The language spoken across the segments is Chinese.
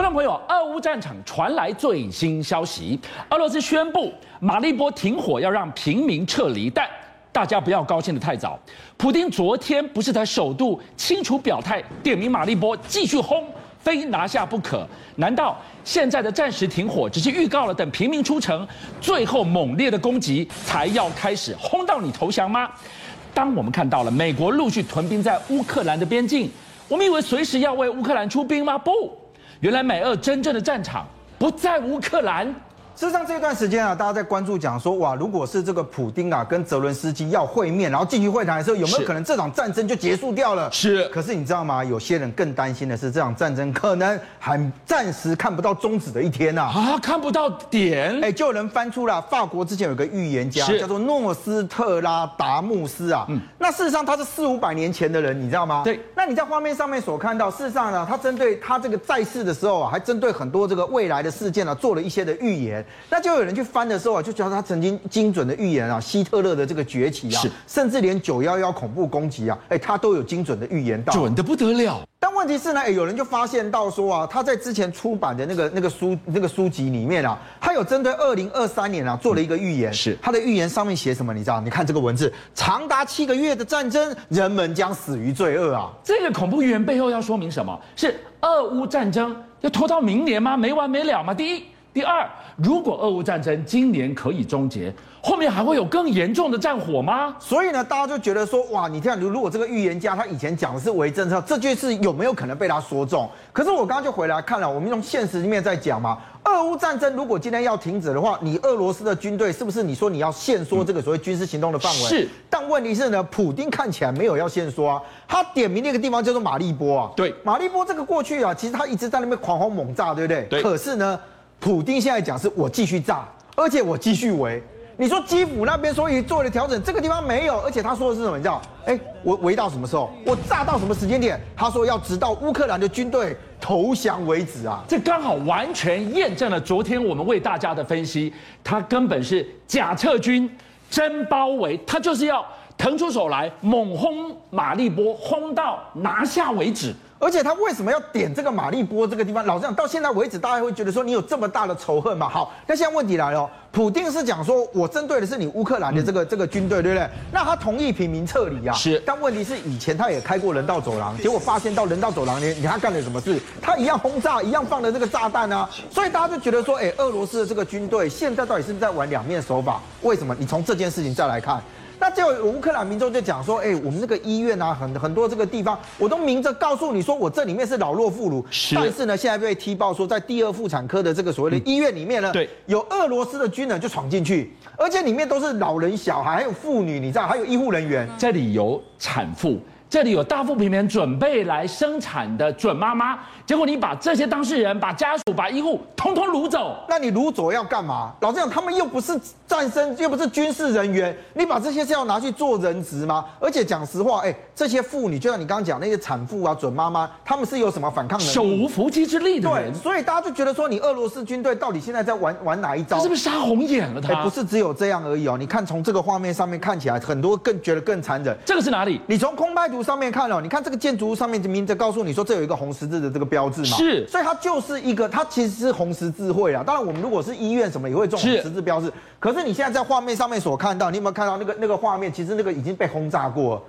观众朋友，俄乌战场传来最新消息，俄罗斯宣布马利波停火，要让平民撤离。但大家不要高兴得太早，普丁昨天不是在首度清楚表态，点名马利波继续轰，非拿下不可。难道现在的暂时停火只是预告了，等平民出城，最后猛烈的攻击才要开始轰到你投降吗？当我们看到了美国陆续屯兵在乌克兰的边境，我们以为随时要为乌克兰出兵吗？不。原来美俄真正的战场不在乌克兰。事实上，这段时间啊，大家在关注讲说，哇，如果是这个普丁啊跟泽伦斯基要会面，然后进行会谈的时候，有没有可能这场战争就结束掉了？是。可是你知道吗？有些人更担心的是，这场战争可能还暂时看不到终止的一天呐。啊，看不到点。哎，就有人翻出了法国之前有个预言家，叫做诺斯特拉达穆斯啊。嗯。那事实上他是四五百年前的人，你知道吗？对。那你在画面上面所看到，事实上呢，他针对他这个在世的时候啊，还针对很多这个未来的事件呢，做了一些的预言。那就有人去。翻的时候啊，就觉得他曾经精准的预言啊，希特勒的这个崛起啊，是，甚至连九幺幺恐怖攻击啊，哎，他都有精准的预言到，准的不得了。但问题是呢，哎，有人就发现到说啊，他在之前出版的那个那个书那个书籍里面啊，他有针对二零二三年啊做了一个预言，是他的预言上面写什么？你知道？你看这个文字，长达七个月的战争，人们将死于罪恶啊。这个恐怖预言背后要说明什么？是俄乌战争要拖到明年吗？没完没了吗？第一。第二，如果俄乌战争今年可以终结，后面还会有更严重的战火吗？所以呢，大家就觉得说，哇，你这样，如果这个预言家他以前讲的是为政策，这件事有没有可能被他说中？可是我刚刚就回来看了，我们用现实里面在讲嘛，俄乌战争如果今天要停止的话，你俄罗斯的军队是不是你说你要限缩这个所谓军事行动的范围？是。但问题是呢，普丁看起来没有要限缩啊，他点名那个地方叫做马利波啊。对，马利波这个过去啊，其实他一直在那边狂轰猛炸，对不对？对。可是呢？普丁现在讲是我继续炸，而且我继续围。你说基辅那边所以做了调整，这个地方没有，而且他说的是什么？你知道？哎，我围到什么时候？我炸到什么时间点？他说要直到乌克兰的军队投降为止啊！这刚好完全验证了昨天我们为大家的分析，他根本是假撤军、真包围，他就是要腾出手来猛轰马利波，轰到拿下为止。而且他为什么要点这个马利波这个地方？老实讲，到现在为止，大家会觉得说你有这么大的仇恨嘛？好，那现在问题来了，普定是讲说我针对的是你乌克兰的这个这个军队，对不对？那他同意平民撤离啊？是。但问题是以前他也开过人道走廊，结果发现到人道走廊里，你看他干了什么事？他一样轰炸，一样放的这个炸弹啊！所以大家就觉得说，哎，俄罗斯的这个军队现在到底是不是在玩两面手法？为什么？你从这件事情再来看。那就乌克兰民众就讲说，哎，我们那个医院啊，很很多这个地方，我都明着告诉你说，我这里面是老弱妇孺。是。但是呢，现在被踢爆说，在第二妇产科的这个所谓的医院里面呢，对，有俄罗斯的军人就闯进去，而且里面都是老人、小孩，还有妇女，你知道，还有医护人员，这里有产妇。这里有大腹便便准备来生产的准妈妈，结果你把这些当事人、把家属、把医护通通掳走，那你掳走要干嘛？老实讲，他们又不是战争，又不是军事人员，你把这些是要拿去做人质吗？而且讲实话，哎，这些妇女就像你刚刚讲那些产妇啊、准妈妈，他们是有什么反抗能力？手无缚鸡之力的人。对，所以大家就觉得说，你俄罗斯军队到底现在在玩玩哪一招？他是不是杀红眼了他？他不是只有这样而已哦。你看从这个画面上面看起来，很多更觉得更残忍。这个是哪里？你从空拍图上面看哦，你看。这个建筑物上面就明着告诉你说，这有一个红十字的这个标志嘛？是，所以它就是一个，它其实是红十字会啊。当然，我们如果是医院什么也会这种红十字标志。可是你现在在画面上面所看到，你有没有看到那个那个画面？其实那个已经被轰炸过了。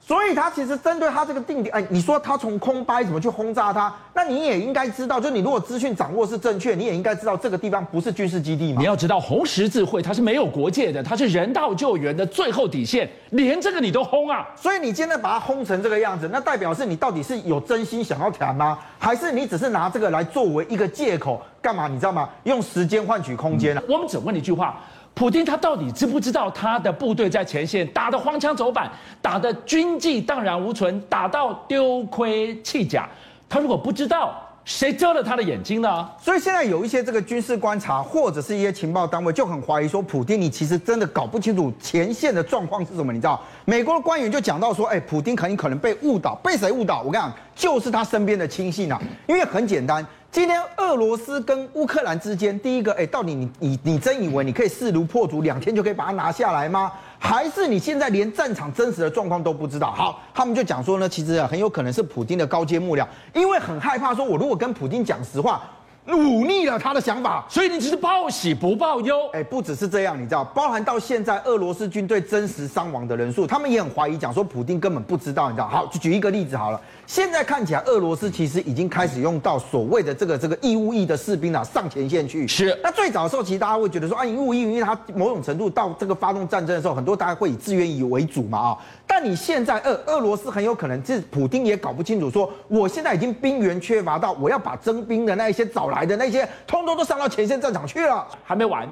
所以他其实针对他这个定点，哎，你说他从空掰怎么去轰炸他？那你也应该知道，就你如果资讯掌握是正确，你也应该知道这个地方不是军事基地嘛。你要知道红十字会它是没有国界的，它是人道救援的最后底线，连这个你都轰啊！所以你今天把它轰成这个样子，那代表是你到底是有真心想要谈吗？还是你只是拿这个来作为一个借口干嘛？你知道吗？用时间换取空间啊。我们只问一句话。普丁他到底知不知道他的部队在前线打得荒腔走板，打得军纪荡然无存，打到丢盔弃甲？他如果不知道，谁遮了他的眼睛呢？所以现在有一些这个军事观察或者是一些情报单位就很怀疑说，普丁你其实真的搞不清楚前线的状况是什么？你知道，美国的官员就讲到说，哎，普丁很可能被误导，被谁误导？我跟你讲，就是他身边的亲信啊，因为很简单。今天俄罗斯跟乌克兰之间，第一个，哎，到底你你你真以为你可以势如破竹，两天就可以把它拿下来吗？还是你现在连战场真实的状况都不知道？好，他们就讲说呢，其实啊很有可能是普京的高阶幕僚，因为很害怕说，我如果跟普京讲实话。忤逆了他的想法，所以你只是报喜不报忧。哎，不只是这样，你知道，包含到现在俄罗斯军队真实伤亡的人数，他们也很怀疑，讲说普丁根本不知道，你知道。好，就举一个例子好了，现在看起来俄罗斯其实已经开始用到所谓的这个这个义务役的士兵啊上前线去。是。那最早的时候，其实大家会觉得说啊，义务役，因为他某种程度到这个发动战争的时候，很多大家会以自愿役为主嘛啊。但你现在俄俄罗斯很有可能，是普丁也搞不清楚，说我现在已经兵源缺乏到我要把征兵的那一些找来的那些，通通都上到前线战场去了。还没完，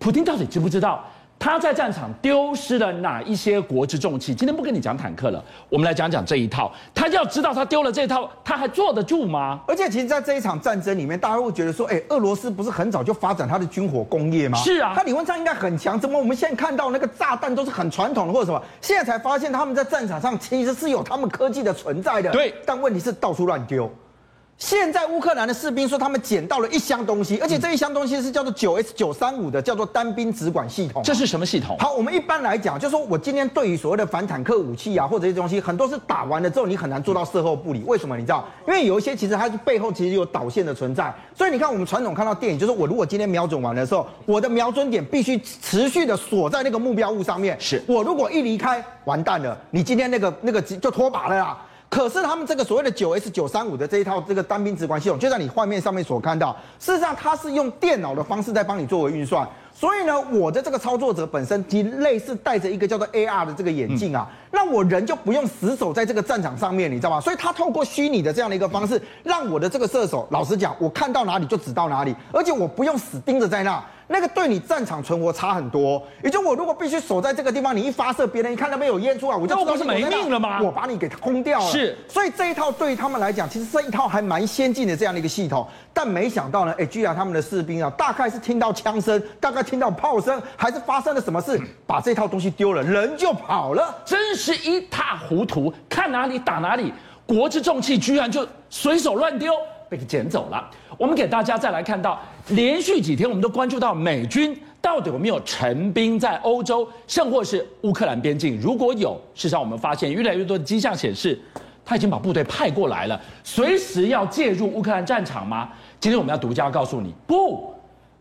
普丁到底知不知道？他在战场丢失了哪一些国之重器？今天不跟你讲坦克了，我们来讲讲这一套。他要知道他丢了这一套，他还坐得住吗？而且，其实，在这一场战争里面，大家会觉得说，哎，俄罗斯不是很早就发展它的军火工业吗？是啊，他理论上应该很强。怎么我们现在看到那个炸弹都是很传统的，或者什么？现在才发现他们在战场上其实是有他们科技的存在的。对，但问题是到处乱丢。现在乌克兰的士兵说，他们捡到了一箱东西，而且这一箱东西是叫做九 S 九三五的，叫做单兵直管系统。这是什么系统？好，我们一般来讲，就是说我今天对于所谓的反坦克武器啊，或者这些东西，很多是打完了之后你很难做到事后不理。为什么？你知道？因为有一些其实它是背后其实有导线的存在。所以你看，我们传统看到电影，就是我如果今天瞄准完的时候，我的瞄准点必须持续的锁在那个目标物上面。是我如果一离开，完蛋了，你今天那个那个就脱靶了啦。可是他们这个所谓的九 S 九三五的这一套这个单兵直管系统，就在你画面上面所看到，事实上它是用电脑的方式在帮你作为运算。所以呢，我的这个操作者本身其实类似戴着一个叫做 AR 的这个眼镜啊，那我人就不用死守在这个战场上面，你知道吗？所以他透过虚拟的这样的一个方式，让我的这个射手，老实讲，我看到哪里就指到哪里，而且我不用死盯着在那。那个对你战场存活差很多，也就我如果必须守在这个地方，你一发射，别人一看那边有烟出来，我就知道是没命了吗？我把你给轰掉了。是，所以这一套对于他们来讲，其实这一套还蛮先进的这样的一个系统。但没想到呢，哎，居然他们的士兵啊，大概是听到枪声，大概听到炮声，还是发生了什么事，把这套东西丢了，人就跑了，真是一塌糊涂，看哪里打哪里，国之重器居然就随手乱丢。被捡走了。我们给大家再来看到，连续几天我们都关注到美军到底有没有陈兵在欧洲，甚或是乌克兰边境。如果有，事实上我们发现越来越多的迹象显示，他已经把部队派过来了，随时要介入乌克兰战场吗？今天我们要独家告诉你，不，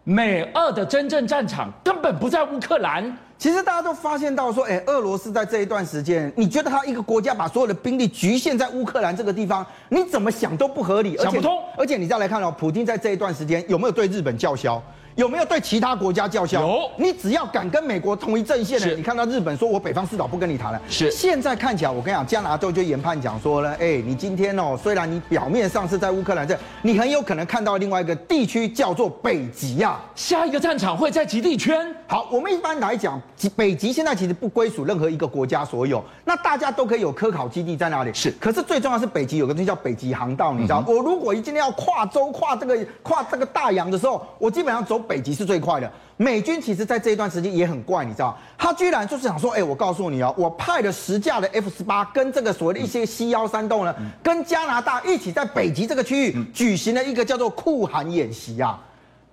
美俄的真正战场根本不在乌克兰。其实大家都发现到说，哎，俄罗斯在这一段时间，你觉得他一个国家把所有的兵力局限在乌克兰这个地方，你怎么想都不合理，想不通。而且你再来看哦，普京在这一段时间有没有对日本叫嚣？有没有对其他国家叫嚣？有，你只要敢跟美国同一阵线的，你看到日本说我北方四岛不跟你谈了。是，现在看起来，我跟你讲，加拿大就研判讲说呢，哎，你今天哦，虽然你表面上是在乌克兰这，你很有可能看到另外一个地区叫做北极啊，下一个战场会在极地圈。好，我们一般来讲，北极现在其实不归属任何一个国家所有，那大家都可以有科考基地在那里。是，可是最重要是北极有个东西叫北极航道，你知道，我如果今天要跨洲跨这个跨这个大洋的时候，我基本上走北极是最快的。美军其实在这一段时间也很怪，你知道，他居然就是想说，哎，我告诉你哦，我派了十架的 F 十八跟这个所谓的一些 C 幺三洞呢，跟加拿大一起在北极这个区域举行了一个叫做酷寒演习啊。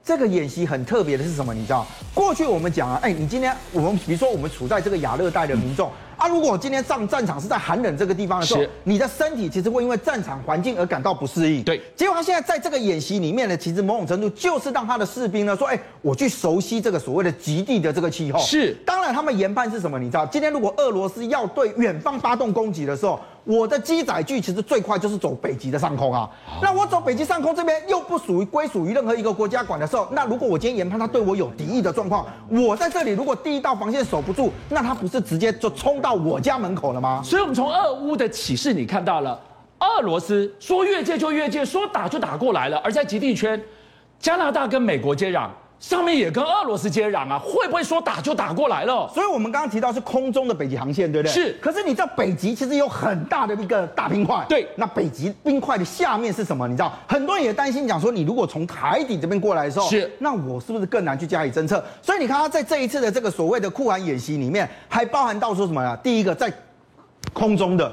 这个演习很特别的是什么？你知道，过去我们讲啊，哎，你今天我们比如说我们处在这个亚热带的民众。啊，如果今天上战场是在寒冷这个地方的时候，你的身体其实会因为战场环境而感到不适应。对，结果他现在在这个演习里面呢，其实某种程度就是让他的士兵呢说，哎，我去熟悉这个所谓的极地的这个气候。是，当然他们研判是什么？你知道，今天如果俄罗斯要对远方发动攻击的时候，我的机载具其实最快就是走北极的上空啊。那我走北极上空这边又不属于归属于任何一个国家管的时候，那如果我今天研判他对我有敌意的状况，我在这里如果第一道防线守不住，那他不是直接就冲到我家门口了吗？所以，我们从俄乌的启示，你看到了俄罗斯说越界就越界，说打就打过来了。而在极地圈，加拿大跟美国接壤，上面也跟俄罗斯接壤啊，会不会说打就打过来了？所以我们刚刚提到是空中的北极航线，对不对？是。可是你知道北极其实有很大的一个大冰块。对。那北极冰块的下面是什么？你知道，很多人也担心讲说，你如果从海底这边过来的时候，是。那我是不是更难去加以侦测？所以你看他在这一次的这个所谓的酷寒演习里面，还包含到说什么呢？第一个在空中的。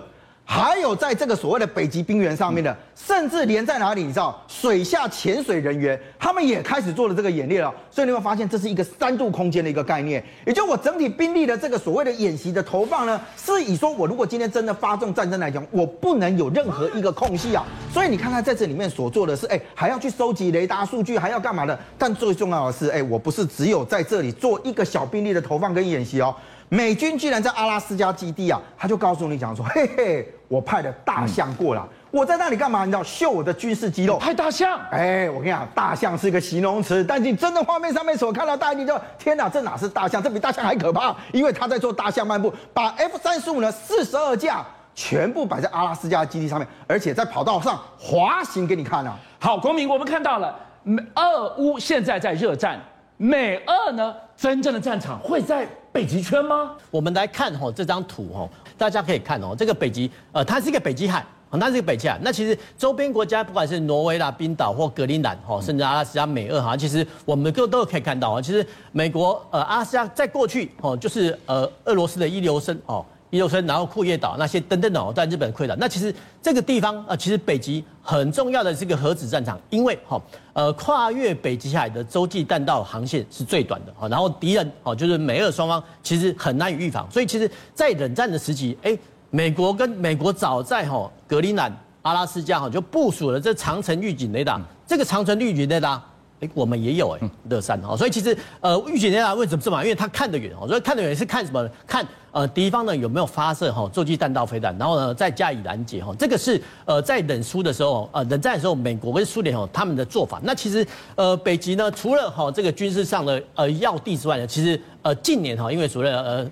还有在这个所谓的北极冰原上面的，甚至连在哪里，你知道，水下潜水人员他们也开始做了这个演练了。所以你会发现，这是一个三度空间的一个概念，也就我整体兵力的这个所谓的演习的投放呢，是以说我如果今天真的发动战争来讲，我不能有任何一个空隙啊。所以你看看在这里面所做的是，哎，还要去收集雷达数据，还要干嘛的？但最重要的是，哎，我不是只有在这里做一个小兵力的投放跟演习哦。美军居然在阿拉斯加基地啊，他就告诉你讲说，嘿嘿，我派了大象过来，我在那里干嘛？你知道，秀我的军事肌肉。派大象？哎，我跟你讲，大象是一个形容词，但你真的画面上面所看到，大象你就天哪，这哪是大象？这比大象还可怕，因为他在做大象漫步，把 F 三十五呢四十二架全部摆在阿拉斯加基地上面，而且在跑道上滑行给你看啊。好，国民，我们看到了，美俄乌现在在热战，美俄呢真正的战场会在。北极圈吗？我们来看哈这张图哈，大家可以看哦，这个北极呃，它是一个北极海，它是一个北极海。那其实周边国家不管是挪威啦、冰岛或格陵兰哈，甚至阿拉斯加、美俄哈，其实我们都都可以看到啊。其实美国呃阿拉斯加在过去哦，就是呃俄罗斯的一流生哦。伊豆村，然后库页岛那些等等哦，在日本溃岛。那其实这个地方，呃，其实北极很重要的是个核子战场，因为哈，呃，跨越北极海的洲际弹道航线是最短的哈。然后敌人哦，就是美俄双方其实很难以预防，所以其实，在冷战的时期，哎，美国跟美国早在哈格陵兰、阿拉斯加哈就部署了这长城预警雷达，这个长城预警雷达。哎，我们也有哎，乐山哈，所以其实呃，预警雷达为什么这么？因为它看得远哦，所以看得远是看什么？看呃敌方呢有没有发射哈洲际弹道飞弹，然后呢再加以拦截哈。这个是呃在冷苏的时候呃冷战的时候，美国跟苏联哦他们的做法。那其实呃北极呢，除了哈这个军事上的呃要地之外呢，其实呃近年哈因为所谓的呃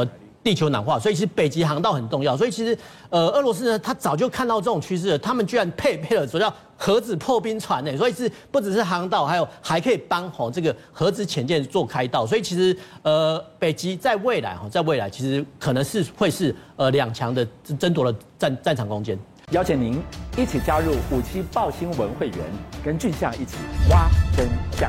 呃。地球暖化，所以其实北极航道很重要。所以其实，呃，俄罗斯呢，他早就看到这种趋势了。他们居然配备了所叫核子破冰船呢，所以是不只是航道，还有还可以帮吼这个核子潜舰做开道。所以其实，呃，北极在未来哈，在未来其实可能是会是呃两强的争夺的战战场空间。邀请您一起加入五七爆新闻会员，跟俊相一起挖真相。